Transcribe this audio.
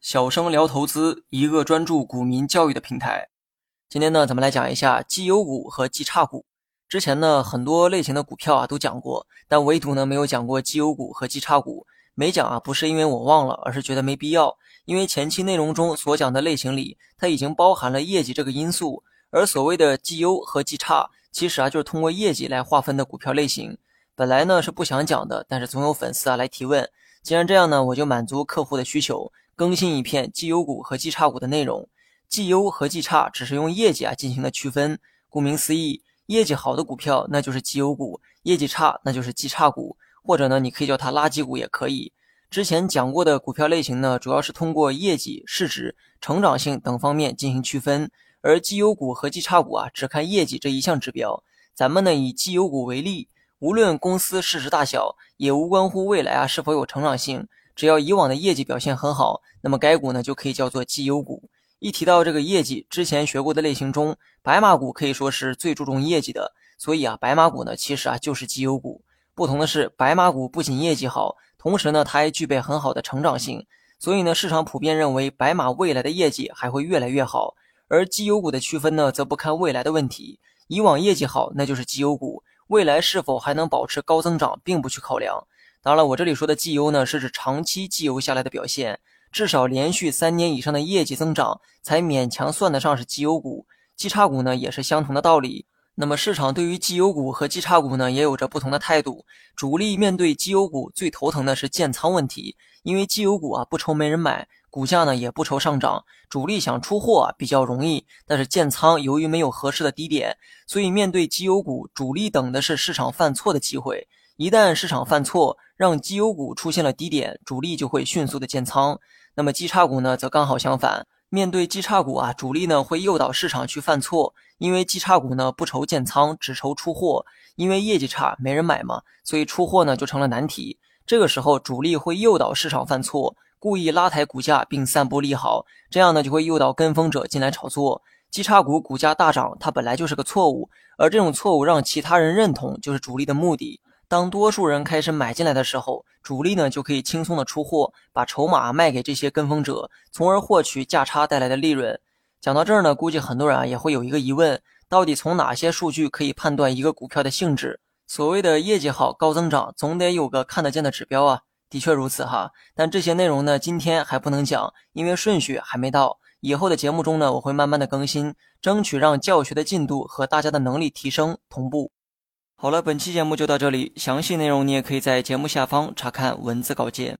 小生聊投资，一个专注股民教育的平台。今天呢，咱们来讲一下绩优股和绩差股。之前呢，很多类型的股票啊都讲过，但唯独呢没有讲过绩优股和绩差股。没讲啊，不是因为我忘了，而是觉得没必要。因为前期内容中所讲的类型里，它已经包含了业绩这个因素。而所谓的绩优和绩差，其实啊就是通过业绩来划分的股票类型。本来呢是不想讲的，但是总有粉丝啊来提问。既然这样呢，我就满足客户的需求，更新一片绩优股和绩差股的内容。绩优和绩差只是用业绩啊进行了区分。顾名思义，业绩好的股票那就是绩优股，业绩差那就是绩差股，或者呢你可以叫它垃圾股也可以。之前讲过的股票类型呢，主要是通过业绩、市值、成长性等方面进行区分。而绩优股和绩差股啊，只看业绩这一项指标。咱们呢以绩优股为例，无论公司市值大小，也无关乎未来啊是否有成长性，只要以往的业绩表现很好，那么该股呢就可以叫做绩优股。一提到这个业绩，之前学过的类型中，白马股可以说是最注重业绩的，所以啊，白马股呢其实啊就是绩优股。不同的是，白马股不仅业绩好，同时呢它还具备很好的成长性，所以呢市场普遍认为白马未来的业绩还会越来越好。而绩优股的区分呢，则不看未来的问题。以往业绩好，那就是绩优股；未来是否还能保持高增长，并不去考量。当然了，我这里说的绩优呢，是指长期绩优下来的表现，至少连续三年以上的业绩增长，才勉强算得上是绩优股。绩差股呢，也是相同的道理。那么市场对于绩优股和绩差股呢，也有着不同的态度。主力面对绩优股最头疼的是建仓问题，因为绩优股啊不愁没人买。股价呢也不愁上涨，主力想出货比较容易，但是建仓由于没有合适的低点，所以面对绩优股，主力等的是市场犯错的机会。一旦市场犯错，让绩优股出现了低点，主力就会迅速的建仓。那么绩差股呢，则刚好相反，面对绩差股啊，主力呢会诱导市场去犯错，因为绩差股呢不愁建仓，只愁出货，因为业绩差没人买嘛，所以出货呢就成了难题。这个时候，主力会诱导市场犯错。故意拉抬股价并散布利好，这样呢就会诱导跟风者进来炒作。绩差股股价大涨，它本来就是个错误，而这种错误让其他人认同，就是主力的目的。当多数人开始买进来的时候，主力呢就可以轻松的出货，把筹码卖给这些跟风者，从而获取价差带来的利润。讲到这儿呢，估计很多人啊也会有一个疑问：到底从哪些数据可以判断一个股票的性质？所谓的业绩好、高增长，总得有个看得见的指标啊。的确如此哈，但这些内容呢，今天还不能讲，因为顺序还没到。以后的节目中呢，我会慢慢的更新，争取让教学的进度和大家的能力提升同步。好了，本期节目就到这里，详细内容你也可以在节目下方查看文字稿件。